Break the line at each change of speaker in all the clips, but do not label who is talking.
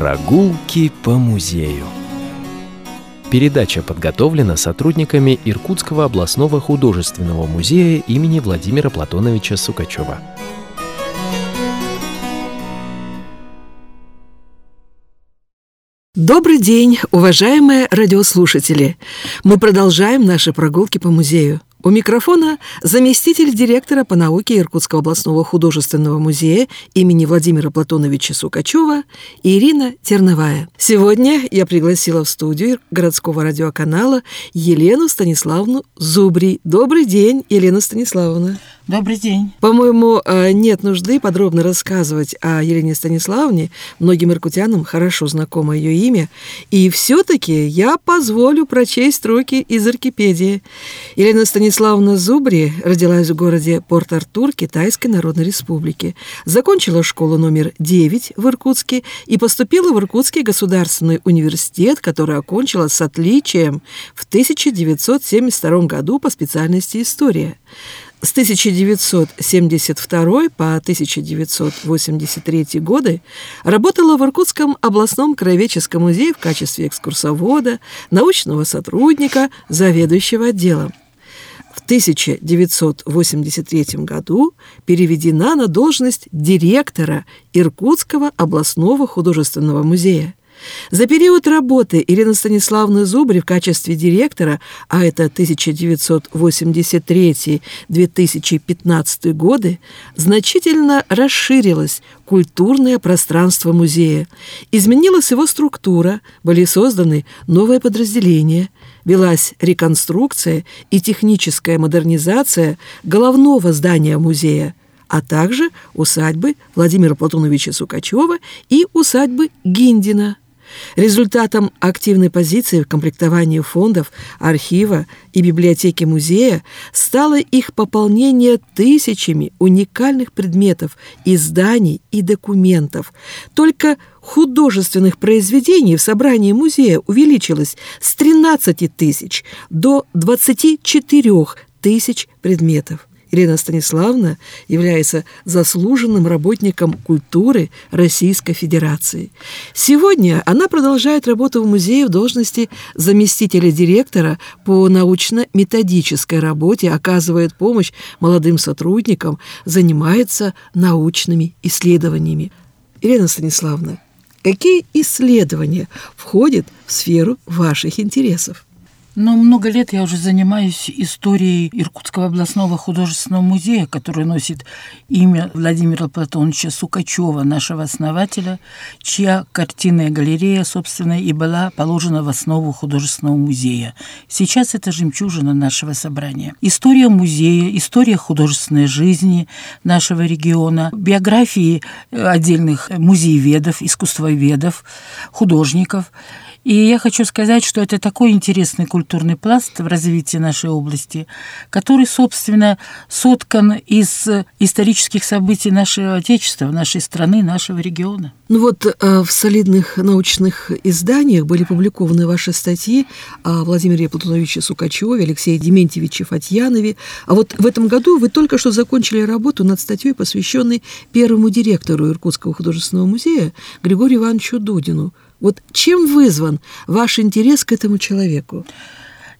Прогулки по музею. Передача подготовлена сотрудниками Иркутского областного художественного музея имени Владимира Платоновича Сукачева.
Добрый день, уважаемые радиослушатели! Мы продолжаем наши прогулки по музею. У микрофона заместитель директора по науке Иркутского областного художественного музея имени Владимира Платоновича Сукачева Ирина Терновая. Сегодня я пригласила в студию городского радиоканала Елену Станиславовну Зубри. Добрый день, Елена Станиславовна.
Добрый день.
По-моему, э, нет нужды подробно рассказывать о Елене Станиславовне. Многим иркутянам хорошо знакомо ее имя. И все-таки я позволю прочесть строки из Аркипедии. Елена Станиславовна Зубри родилась в городе Порт-Артур Китайской Народной Республики. Закончила школу номер 9 в Иркутске и поступила в Иркутский государственный университет, который окончила с отличием в 1972 году по специальности «История». С 1972 по 1983 годы работала в Иркутском областном краеведческом музее в качестве экскурсовода, научного сотрудника, заведующего отделом. В 1983 году переведена на должность директора Иркутского областного художественного музея. За период работы Ирины Станиславны Зубри в качестве директора, а это 1983-2015 годы, значительно расширилось культурное пространство музея. Изменилась его структура, были созданы новые подразделения, велась реконструкция и техническая модернизация головного здания музея, а также усадьбы Владимира Платоновича Сукачева и усадьбы Гиндина. Результатом активной позиции в комплектовании фондов, архива и библиотеки музея стало их пополнение тысячами уникальных предметов, изданий и документов. Только художественных произведений в собрании музея увеличилось с 13 тысяч до 24 тысяч предметов. Елена Станиславовна является заслуженным работником культуры Российской Федерации. Сегодня она продолжает работу в музее в должности заместителя директора по научно-методической работе, оказывает помощь молодым сотрудникам, занимается научными исследованиями. Елена Станиславовна, какие исследования входят в сферу ваших интересов?
Но много лет я уже занимаюсь историей Иркутского областного художественного музея, который носит имя Владимира Платоновича Сукачева, нашего основателя, чья картинная галерея, собственно, и была положена в основу художественного музея. Сейчас это жемчужина нашего собрания. История музея, история художественной жизни нашего региона, биографии отдельных музееведов, искусствоведов, художников – и я хочу сказать, что это такой интересный культурный пласт в развитии нашей области, который, собственно, соткан из исторических событий нашего Отечества, нашей страны, нашего региона.
Ну вот э, в солидных научных изданиях были публикованы ваши статьи о Владимире Платоновиче Сукачеве, Алексее Дементьевиче Фатьянове. А вот в этом году вы только что закончили работу над статьей, посвященной первому директору Иркутского художественного музея Григорию Ивановичу Дудину – вот чем вызван ваш интерес к этому человеку?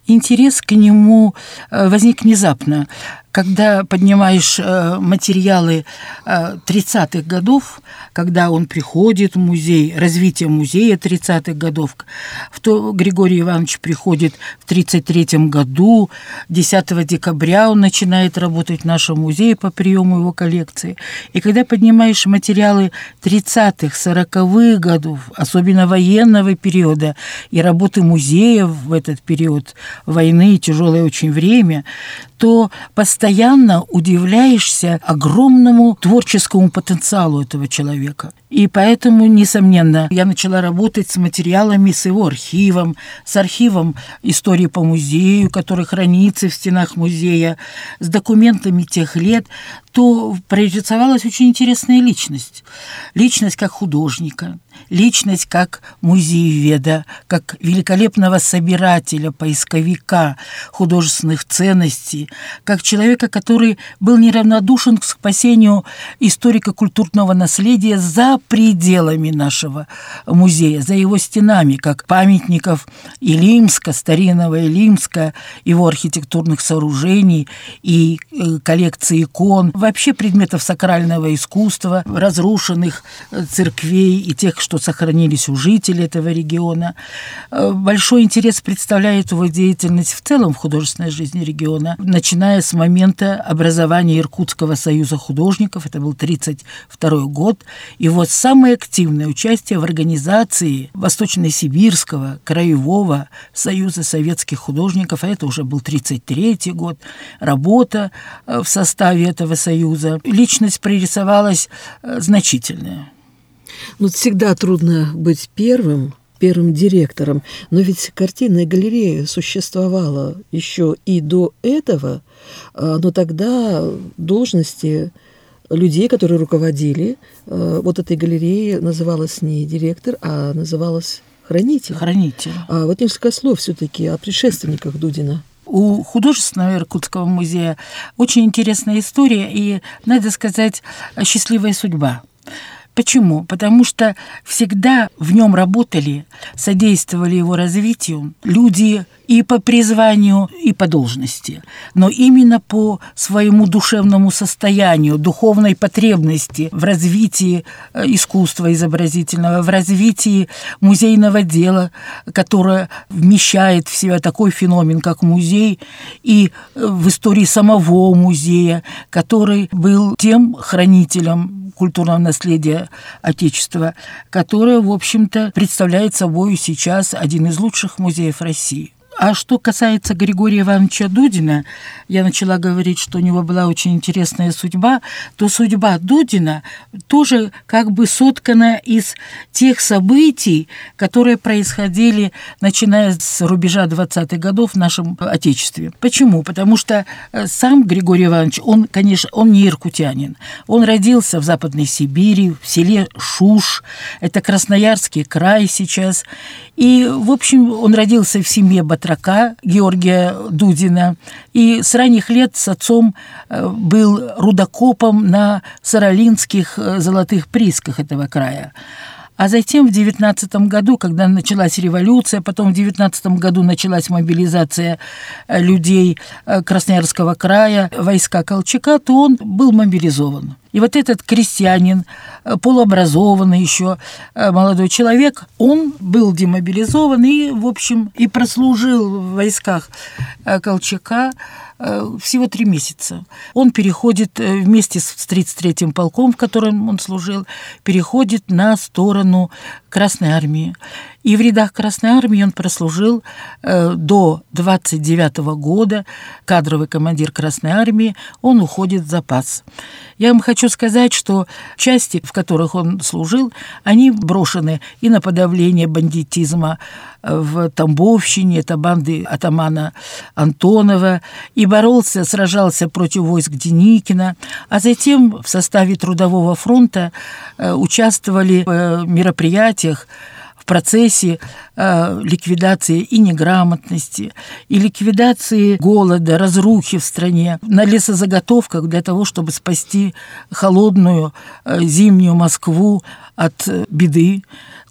Интерес к нему э, возник внезапно когда поднимаешь э, материалы 30-х э, годов, когда он приходит в музей, развитие музея 30-х годов, в то Григорий Иванович приходит в 33-м году, 10 декабря он начинает работать в нашем музее по приему его коллекции. И когда поднимаешь материалы 30-х, 40-х годов, особенно военного периода и работы музея в этот период войны, тяжелое очень время, то постоянно удивляешься огромному творческому потенциалу этого человека. И поэтому, несомненно, я начала работать с материалами, с его архивом, с архивом истории по музею, который хранится в стенах музея, с документами тех лет, то прорисовалась очень интересная личность. Личность как художника, личность как музееведа, как великолепного собирателя, поисковика художественных ценностей, как человека, который был неравнодушен к спасению историко-культурного наследия за пределами нашего музея, за его стенами, как памятников Илимска, старинного Илимска, его архитектурных сооружений и э, коллекции икон, вообще предметов сакрального искусства, разрушенных э, церквей и тех, что сохранились у жителей этого региона. Э, большой интерес представляет его деятельность в целом в художественной жизни региона, начиная с момента образования Иркутского союза художников, это был 1932 год, и вот самое активное участие в организации Восточно-Сибирского краевого союза советских художников, а это уже был 1933 год, работа э, в составе этого союза. Личность прорисовалась э, значительная.
Ну, всегда трудно быть первым, первым директором, но ведь картинная галерея существовала еще и до этого, а, но тогда должности людей, которые руководили а, вот этой галереей, называлась не директор, а называлась хранитель.
Хранитель.
А вот несколько слов все-таки о предшественниках Дудина.
У художественного Иркутского музея очень интересная история и, надо сказать, счастливая судьба. Почему? Потому что всегда в нем работали, содействовали его развитию люди и по призванию, и по должности, но именно по своему душевному состоянию, духовной потребности в развитии э, искусства изобразительного, в развитии музейного дела, которое вмещает в себя такой феномен, как музей, и э, в истории самого музея, который был тем хранителем культурного наследия Отечества, которое, в общем-то, представляет собой сейчас один из лучших музеев России. А что касается Григория Ивановича Дудина, я начала говорить, что у него была очень интересная судьба, то судьба Дудина тоже как бы соткана из тех событий, которые происходили, начиная с рубежа 20-х годов в нашем Отечестве. Почему? Потому что э, сам Григорий Иванович, он, конечно, он не иркутянин. Он родился в Западной Сибири, в селе Шуш, это Красноярский край сейчас. И, в общем, он родился в семье Батра батрака Георгия Дудина. И с ранних лет с отцом э, был рудокопом на саралинских э, золотых приисках этого края. А затем в 19 году, когда началась революция, потом в 19 году началась мобилизация э, людей Красноярского края, войска Колчака, то он был мобилизован. И вот этот крестьянин, э, полуобразованный еще э, молодой человек, он был демобилизован и, в общем, и прослужил в войсках э, Колчака всего три месяца. Он переходит вместе с 33-м полком, в котором он служил, переходит на сторону Красной Армии. И в рядах Красной Армии он прослужил э, до 29 года, кадровый командир Красной Армии, он уходит в запас. Я вам хочу сказать, что части, в которых он служил, они брошены и на подавление бандитизма в Тамбовщине, это банды атамана Антонова, и боролся, сражался против войск Деникина, а затем в составе Трудового фронта э, участвовали в э, мероприятиях, в процессе э, ликвидации и неграмотности, и ликвидации голода, разрухи в стране, на лесозаготовках для того, чтобы спасти холодную зимнюю Москву от беды.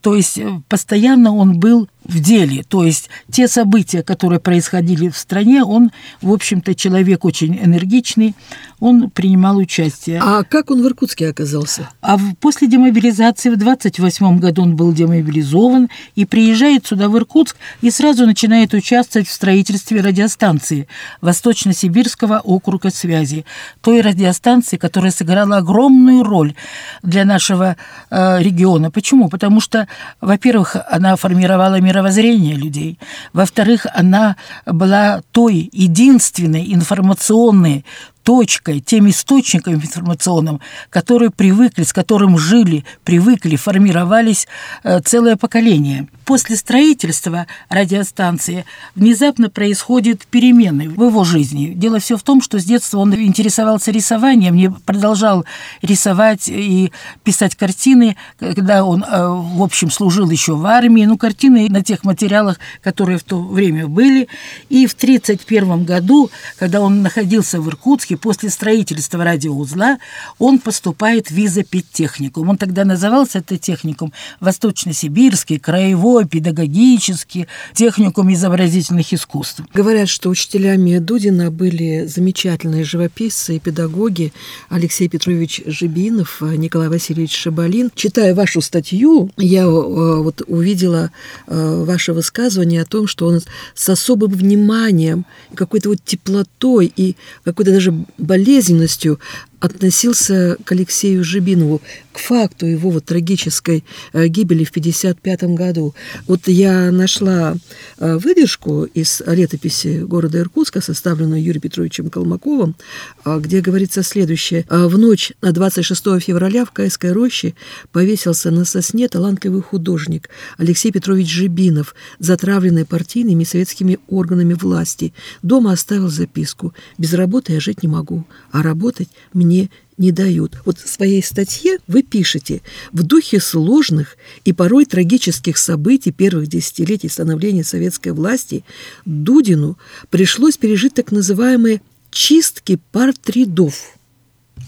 То есть постоянно он был в деле. То есть те события, которые происходили в стране, он, в общем-то, человек очень энергичный, он принимал участие.
А как он в Иркутске оказался?
А после демобилизации в 28 году он был демобилизован и приезжает сюда, в Иркутск, и сразу начинает участвовать в строительстве радиостанции Восточно-Сибирского округа связи. Той радиостанции, которая сыграла огромную роль для нашего э, региона. Почему? Потому что, во-первых, она формировала мировоззрение людей. Во-вторых, она была той единственной информационной точкой, тем источником информационным, которые привыкли, с которым жили, привыкли, формировались э, целое поколение. После строительства радиостанции внезапно происходят перемены в его жизни. Дело все в том, что с детства он интересовался рисованием, не продолжал рисовать и писать картины, когда он, э, в общем, служил еще в армии, ну, картины на тех материалах, которые в то время были. И в 1931 году, когда он находился в Иркутске, практически после строительства радиоузла он поступает в визопедтехникум. Он тогда назывался это техникум Восточно-Сибирский, Краевой, Педагогический, техникум изобразительных искусств.
Говорят, что учителями Дудина были замечательные живописцы и педагоги Алексей Петрович Жибинов, Николай Васильевич Шабалин. Читая вашу статью, я э, вот увидела э, ваше высказывание о том, что он с особым вниманием, какой-то вот теплотой и какой-то даже болезненностью относился к Алексею Жибинову, к факту его вот трагической э, гибели в 1955 году. Вот я нашла э, выдержку из летописи города Иркутска, составленную Юрием Петровичем Колмаковым, э, где говорится следующее. В ночь на 26 февраля в Кайской роще повесился на сосне талантливый художник Алексей Петрович Жибинов, затравленный партийными и советскими органами власти. Дома оставил записку «Без работы я жить не могу, а работать мне мне не дают. Вот в своей статье вы пишете, в духе сложных и порой трагических событий первых десятилетий становления советской власти Дудину пришлось пережить так называемые чистки партридов.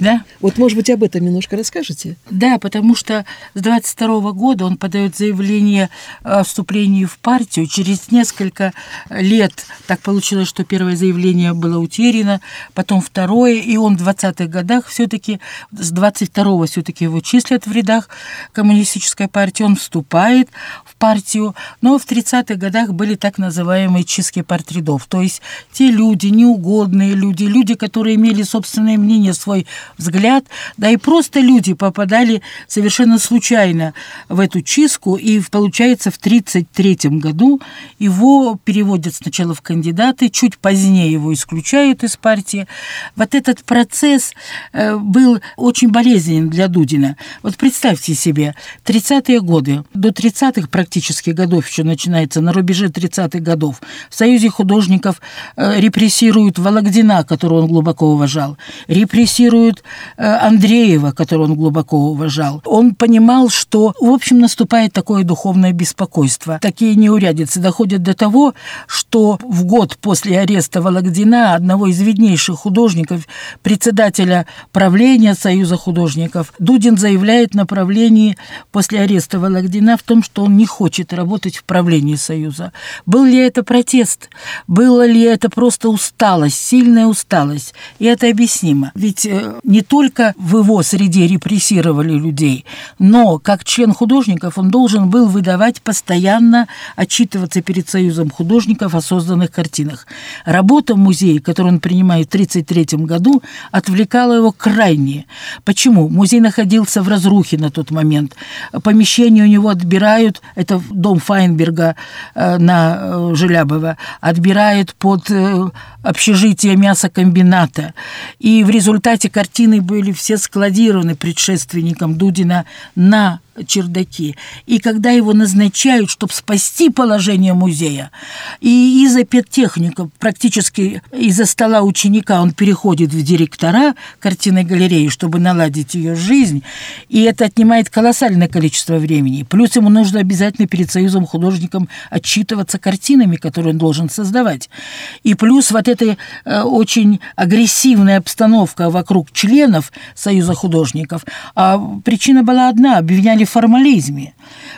Да.
Вот, может быть, об этом немножко расскажете?
Да, потому что с 22 года он подает заявление о вступлении в партию. Через несколько лет так получилось, что первое заявление было утеряно, потом второе, и он в 20-х годах все-таки, с 22-го все-таки его числят в рядах коммунистической партии, он вступает в партию, но в 30-х годах были так называемые чистки портридов, то есть те люди, неугодные люди, люди, которые имели собственное мнение, свой взгляд, да и просто люди попадали совершенно случайно в эту чистку, и получается в 1933 году его переводят сначала в кандидаты, чуть позднее его исключают из партии. Вот этот процесс э, был очень болезненен для Дудина. Вот представьте себе, 30-е годы, до 30-х практически годов еще начинается, на рубеже 30-х годов, в Союзе художников э, репрессируют Вологдина, которого он глубоко уважал, репрессируют э, Андреева, которого он глубоко уважал. Он понимал, что, в общем, наступает такое духовное беспокойство. Такие неурядицы доходят до того, что в год после ареста Вологдина, одного из виднейших художников, председателя правления Союза художников, Дудин заявляет на правлении после ареста Вологдина в том, что он не хочет работать в правлении Союза. Был ли это протест? Было ли это просто усталость, сильная усталость? И это объяснимо. Ведь э, не только в его среде репрессировали людей, но как член художников он должен был выдавать постоянно, отчитываться перед Союзом художников о созданных картинах. Работа в музее, которую он принимает в 1933 году, отвлекала его крайне. Почему? Музей находился в разрухе на тот момент. Помещение у него отбирают, это дом Файнберга э, на э, Желябова, отбирают под э, общежитие мясокомбината. И в результате картины были все складированы предшественником Дудина на чердаки. И когда его назначают, чтобы спасти положение музея, и из-за педтехника, практически из-за стола ученика он переходит в директора картинной галереи, чтобы наладить ее жизнь, и это отнимает колоссальное количество времени. Плюс ему нужно обязательно перед Союзом художником отчитываться картинами, которые он должен создавать. И плюс вот эта э, очень агрессивная обстановка вокруг членов Союза художников. А причина была одна – обвиняли формализме.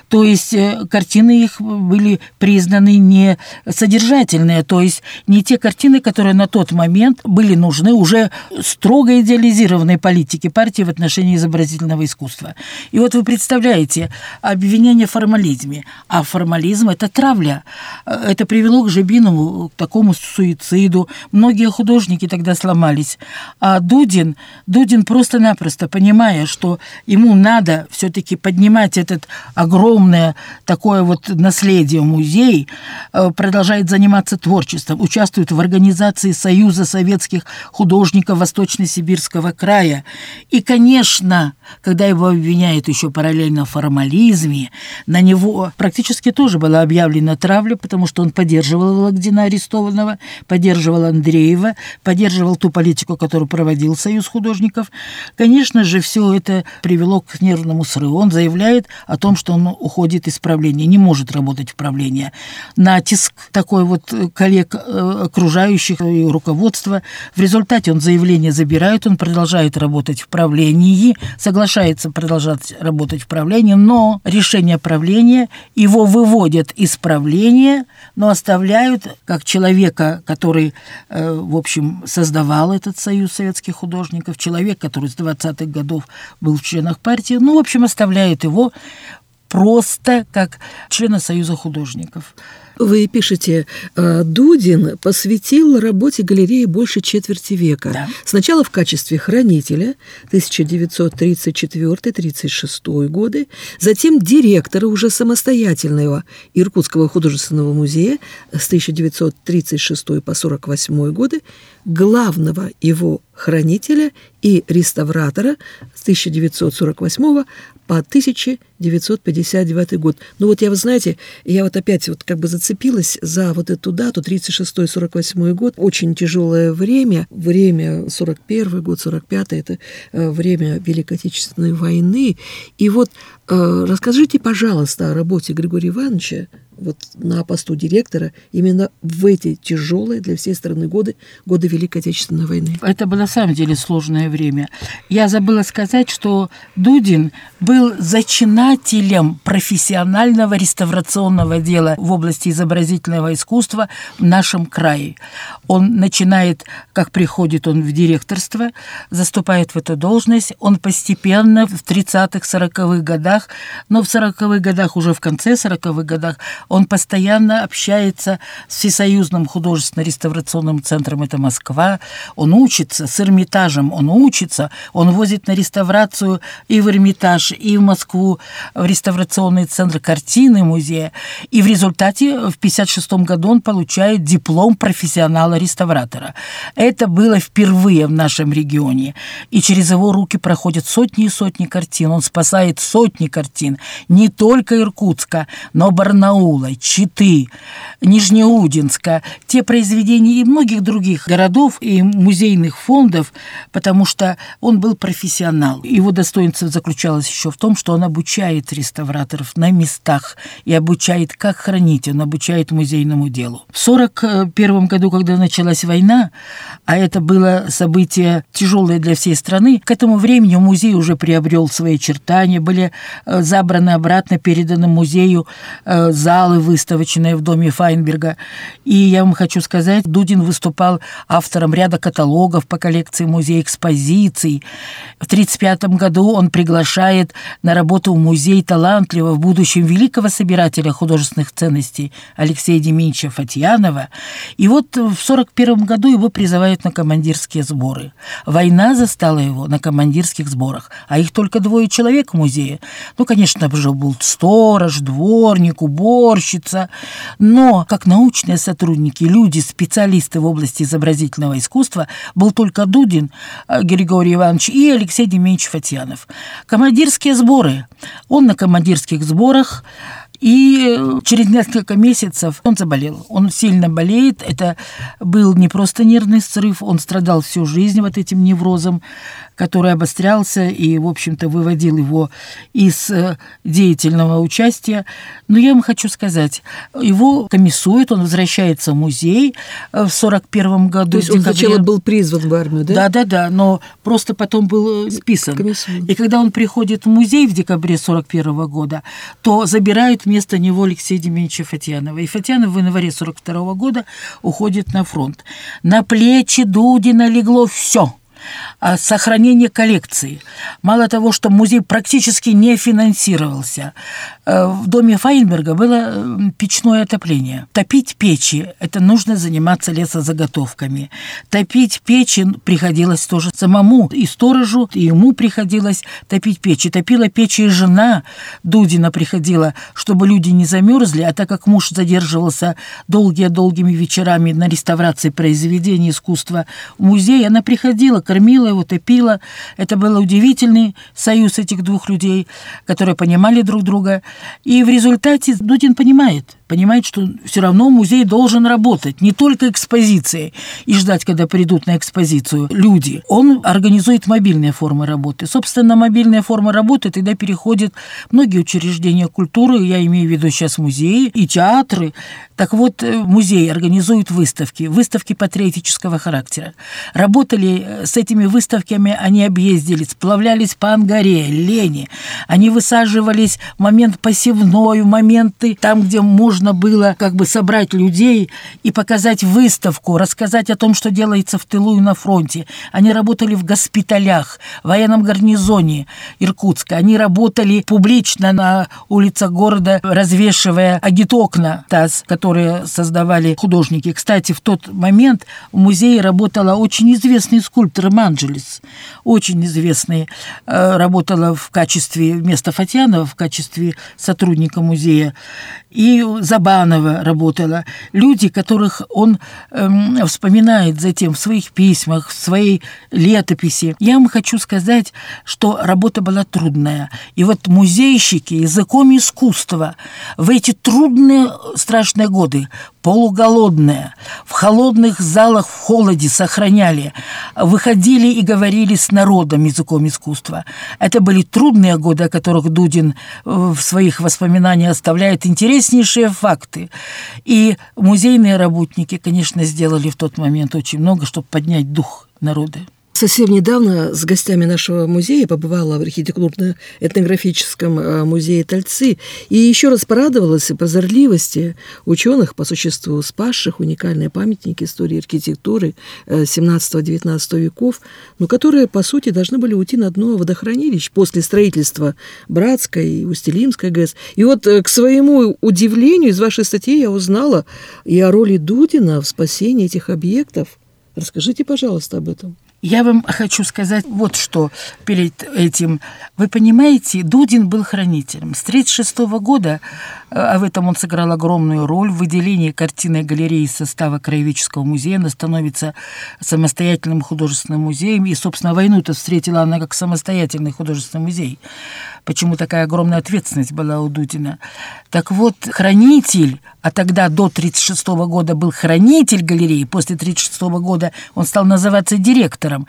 То есть э, картины их были признаны не содержательные, то есть не те картины, которые на тот момент были нужны уже строго идеализированной политике партии в отношении изобразительного искусства. И вот вы представляете обвинение в формализме, а формализм – это травля. Э, это привело к Жебинову, к такому суициду. Многие художники тогда сломались. А Дудин, Дудин просто-напросто, понимая, что ему надо все-таки поднимать этот огромное такое вот наследие музей, э, продолжает заниматься творчеством, участвует в организации Союза советских художников Восточно-Сибирского края. И, конечно, когда его обвиняют еще параллельно в формализме, на него практически тоже была объявлена травля, потому что он поддерживал Вологдина арестованного, поддерживал Андреева, поддерживал ту политику, которую проводил Союз художников. Конечно же, все это привело к нервному срыву. Он заявляет о том, что он уходит из правления, не может работать в правлении. Натиск такой вот коллег э, окружающих и руководства. В результате он заявление забирает, он продолжает работать в правлении, соглашается продолжать работать в правлении, но решение правления его выводят из правления, но оставляют как человека, который, э, в общем, создавал этот союз советских художников, человек, который с 20-х годов был в членах партии, ну, в общем, оставляют его просто как члена Союза художников.
Вы пишете, «А, Дудин посвятил работе галереи больше четверти века. Да. Сначала в качестве хранителя 1934-36 годы, затем директора уже самостоятельного Иркутского художественного музея с 1936 по 1948 годы, главного его хранителя и реставратора с 1948 по 1959 год. Ну вот я, вы знаете, я вот опять вот как бы зацепилась за вот эту дату, 36-48 год, очень тяжелое время, время 41 год, 45 это э, время Великой Отечественной войны. И вот э, расскажите, пожалуйста, о работе Григория Ивановича вот на посту директора именно в эти тяжелые для всей страны годы, годы Великой Отечественной войны.
Это было на самом деле сложное время. Я забыла сказать, что Дудин был зачинателем профессионального реставрационного дела в области изобразительного искусства в нашем крае. Он начинает, как приходит он в директорство, заступает в эту должность, он постепенно в 30-х, 40-х годах, но в 40-х годах, уже в конце 40-х годах, он постоянно общается с Всесоюзным художественно-реставрационным центром, это Москва. Он учится с Эрмитажем, он учится, он возит на реставрацию и в Эрмитаж, и в Москву, в реставрационный центр картины музея. И в результате в 1956 году он получает диплом профессионала-реставратора. Это было впервые в нашем регионе. И через его руки проходят сотни и сотни картин. Он спасает сотни картин не только Иркутска, но Барнаула, Барнаула, Читы, Нижнеудинска, те произведения и многих других городов и музейных фондов, потому что он был профессионал. Его достоинство заключалось еще в том, что он обучает реставраторов на местах и обучает, как хранить, он обучает музейному делу. В 1941 году, когда началась война, а это было событие тяжелое для всей страны, к этому времени музей уже приобрел свои чертания, были э, забраны обратно, переданы музею э, залы, выставочные в доме Файнберга. И я вам хочу сказать, Дудин выступал автором ряда каталогов по коллекции музея экспозиций. В 1935 году он приглашает на работу в музей талантливого в будущем великого собирателя художественных ценностей Алексея Деминча Фатьянова. И вот в 1941 году его призывают на командирские сборы. Война застала его на командирских сборах, а их только двое человек в музее. Ну, конечно, был сторож, дворник, уборщик, уборщица. Но как научные сотрудники, люди, специалисты в области изобразительного искусства, был только Дудин э, Григорий Иванович и Алексей Демьянович Фатьянов. Командирские сборы. Он на командирских сборах и э, через несколько месяцев он заболел. Он сильно болеет. Это был не просто нервный срыв, он страдал всю жизнь вот этим неврозом который обострялся и, в общем-то, выводил его из э, деятельного участия. Но я вам хочу сказать, его комиссуют, он возвращается в музей э, в 41 году.
То есть он сначала был призван в армию, да?
Да-да-да, но просто потом был э, списан. Комиссует. И когда он приходит в музей в декабре 41 года, то забирают вместо него Алексея Демьяновича Фатьянова. И Фатьянов в январе 42 года уходит на фронт. На плечи Дудина легло все – сохранение коллекции. Мало того, что музей практически не финансировался. Э, в доме Файнберга было печное отопление. Топить печи – это нужно заниматься лесозаготовками. Топить печи приходилось тоже самому. И сторожу, и ему приходилось топить печи. Топила печи и жена Дудина приходила, чтобы люди не замерзли, а так как муж задерживался долгие-долгими вечерами на реставрации произведений искусства в музее, она приходила кормила его, топила. Это был удивительный союз этих двух людей, которые понимали друг друга. И в результате Дудин понимает, понимает, что все равно музей должен работать, не только экспозиции и ждать, когда придут на экспозицию люди. Он организует мобильные формы работы. Собственно, мобильные формы работы тогда переходят многие учреждения культуры, я имею в виду сейчас музеи и театры. Так вот, э, музей организует выставки, выставки патриотического характера. Работали э, с этими выставками, они объездили, сплавлялись по Ангаре, Лене. Они высаживались в момент посевной, в моменты там, где можно было как бы собрать людей и показать выставку, рассказать о том, что делается в тылу и на фронте. Они работали в госпиталях, в военном гарнизоне Иркутска. Они работали публично на улицах города, развешивая агитокна ТАСС, которые создавали художники. Кстати, в тот момент в музее работала очень известный скульптор Манджелис, очень известный, э, работала в качестве, вместо Фатьянова, в качестве сотрудника музея. И Забанова работала. Люди, которых он эм, вспоминает затем в своих письмах, в своей летописи. Я вам хочу сказать, что работа была трудная. И вот музейщики языком искусства в эти трудные, страшные годы, полуголодные, в холодных залах в холоде сохраняли, выходили и говорили с народом языком искусства. Это были трудные годы, о которых Дудин э, в своих воспоминаниях оставляет интереснейшие факты. И музейные работники, конечно, сделали в тот момент очень много, чтобы поднять дух народа.
Совсем недавно с гостями нашего музея побывала в архитектурно-этнографическом э, музее Тальцы и еще раз порадовалась прозорливости ученых, по существу спасших уникальные памятники истории архитектуры 17-19 э, веков, но которые, по сути, должны были уйти на дно водохранилищ после строительства Братской и Устилимской ГЭС. И вот, э, к своему удивлению, из вашей статьи я узнала и о роли Дудина в спасении этих объектов. Расскажите, пожалуйста, об этом.
Я вам хочу сказать вот что перед этим. Вы понимаете, Дудин был хранителем. С 1936 года, а в этом он сыграл огромную роль, в выделении картины галереи из состава Краеведческого музея она становится самостоятельным художественным музеем. И, собственно, войну-то встретила она как самостоятельный художественный музей. Почему такая огромная ответственность была у Дудина? Так вот, хранитель, а тогда до 1936 года был хранитель галереи, после 1936 года он стал называться директором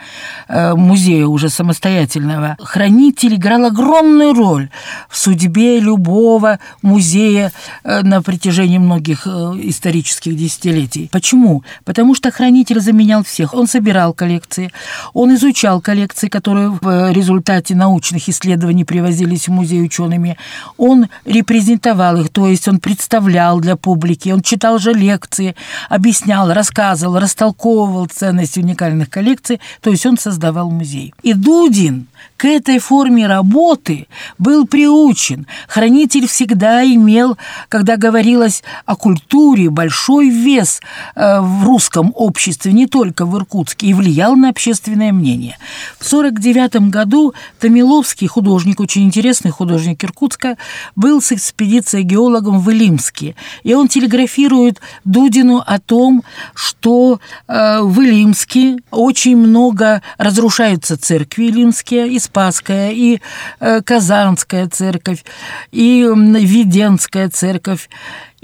э, музея уже самостоятельного. Хранитель играл огромную роль в судьбе любого музея э, на протяжении многих э, исторических десятилетий. Почему? Потому что хранитель заменял всех. Он собирал коллекции, он изучал коллекции, которые в результате научных исследований привозились в музей учеными. Он репрезентовал их, то есть он представлял для публики, он читал же лекции, объяснял, рассказывал, растолковывал ценность уникальных коллекций, то есть он создавал музей. И Дудин к этой форме работы был приучен. Хранитель всегда имел, когда говорилось о культуре, большой вес э, в русском обществе, не только в Иркутске, и влиял на общественное мнение. В 1949 году Томиловский, художник, очень интересный художник Иркутска, был с экспедицией геологом в Илимске. И он телеграфирует Дудину о том, что э, в Илимске очень много разрушаются церкви илимские, и Спасская, и э, Казанская церковь, и Веденская церковь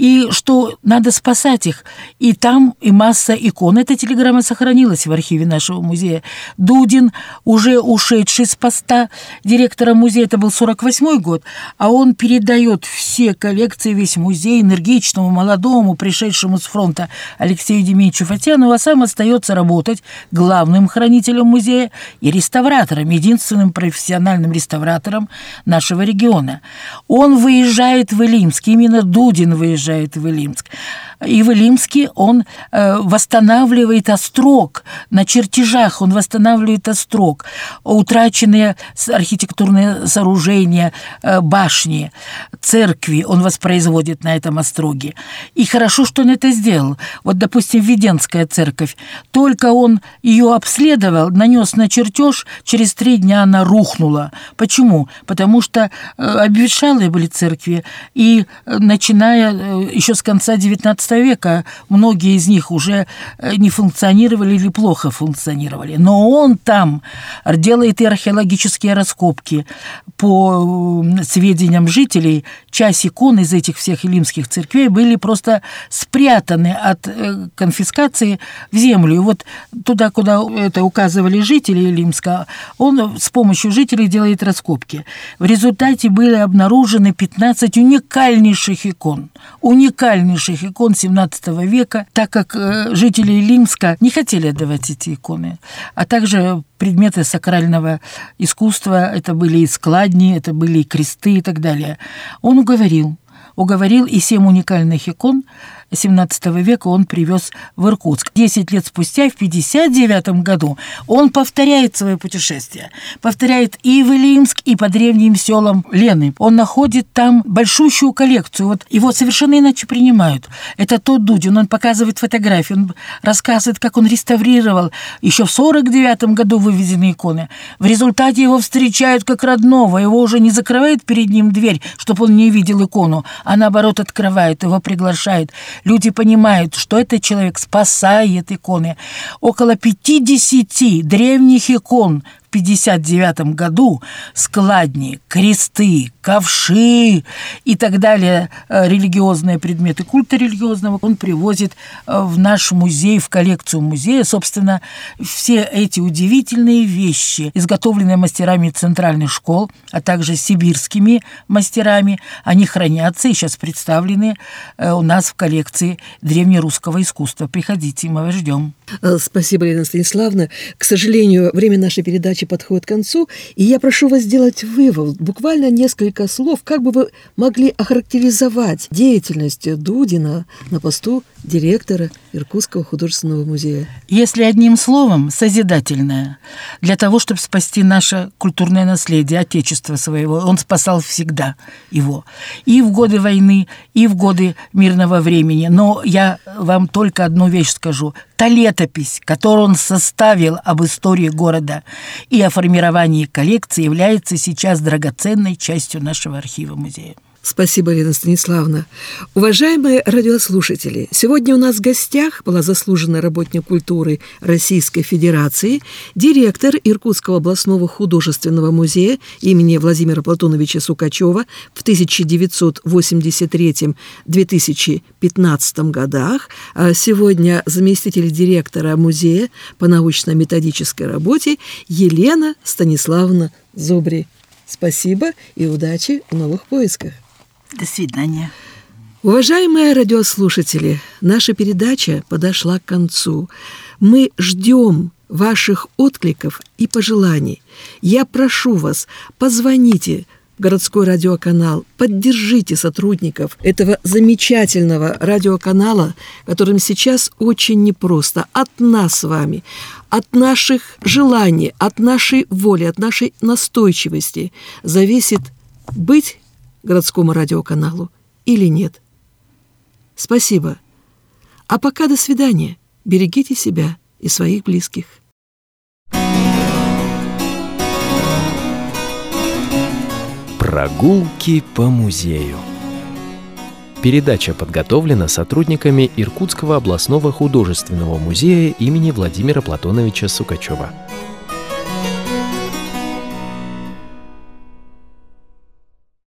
и что надо спасать их. И там и масса икон. Эта телеграмма сохранилась в архиве нашего музея. Дудин, уже ушедший с поста директора музея, это был 48 год, а он передает все коллекции, весь музей энергичному, молодому, пришедшему с фронта Алексею Дементьевичу Фатьянову, а сам остается работать главным хранителем музея и реставратором, единственным профессиональным реставратором нашего региона. Он выезжает в Илимск, именно Дудин выезжает приезжает в Илимск. И в Илимске он э, восстанавливает острог на чертежах, он восстанавливает острог, утраченные архитектурные сооружения, э, башни, церкви он воспроизводит на этом остроге. И хорошо, что он это сделал. Вот, допустим, Веденская церковь, только он ее обследовал, нанес на чертеж, через три дня она рухнула. Почему? Потому что э, обветшалые были церкви, и начиная еще с конца XIX века многие из них уже э, не функционировали или плохо функционировали. Но он там делает и археологические раскопки. По сведениям жителей, часть икон из этих всех илимских церквей были просто спрятаны от э, конфискации в землю. И вот туда, куда это указывали жители Илимска, он с помощью жителей делает раскопки. В результате были обнаружены 15 уникальнейших икон. Уникальнейших икон 17 века, так как э, жители Илимска не хотели отдавать эти иконы, а также предметы сакрального искусства, это были и складни, это были и кресты и так далее. Он уговорил, уговорил и семь уникальных икон – XVII века он привез в Иркутск. Десять лет спустя, в 59 году, он повторяет свое путешествие. Повторяет и в Илимск, и по древним селам Лены. Он находит там большущую коллекцию. Вот его совершенно иначе принимают. Это тот Дудин, он показывает фотографии, он рассказывает, как он реставрировал еще в 49 году вывезенные иконы. В результате его встречают как родного, его уже не закрывает перед ним дверь, чтобы он не видел икону, а наоборот открывает, его приглашает. Люди понимают, что этот человек спасает иконы. Около 50 древних икон 1959 году складни, кресты, ковши и так далее, э, религиозные предметы культа религиозного, он привозит э, в наш музей, в коллекцию музея. Собственно, все эти удивительные вещи, изготовленные мастерами центральных школ, а также сибирскими мастерами, они хранятся и сейчас представлены э, у нас в коллекции древнерусского искусства. Приходите, мы вас ждем.
Спасибо, Лена Станиславовна. К сожалению, время нашей передачи подходит к концу, и я прошу вас сделать вывод, буквально несколько слов, как бы вы могли охарактеризовать деятельность Дудина на посту директора Иркутского художественного музея.
Если одним словом, созидательное. Для того, чтобы спасти наше культурное наследие, отечество своего, он спасал всегда его. И в годы войны, и в годы мирного времени. Но я вам только одну вещь скажу. Та летопись, которую он составил об истории города и о формировании коллекции, является сейчас драгоценной частью нашего архива музея.
Спасибо, Лена Станиславовна. Уважаемые радиослушатели, сегодня у нас в гостях была заслуженная работник культуры Российской Федерации, директор Иркутского областного художественного музея имени Владимира Платоновича Сукачева в 1983-2015 годах, а сегодня заместитель директора музея по научно-методической работе Елена Станиславовна Зубри. Спасибо и удачи в новых поисках.
До свидания.
Уважаемые радиослушатели, наша передача подошла к концу. Мы ждем ваших откликов и пожеланий. Я прошу вас, позвоните в городской радиоканал, поддержите сотрудников этого замечательного радиоканала, которым сейчас очень непросто, от нас с вами, от наших желаний, от нашей воли, от нашей настойчивости зависит быть городскому радиоканалу или нет. Спасибо. А пока до свидания. Берегите себя и своих близких.
Прогулки по музею. Передача подготовлена сотрудниками Иркутского областного художественного музея имени Владимира Платоновича Сукачева.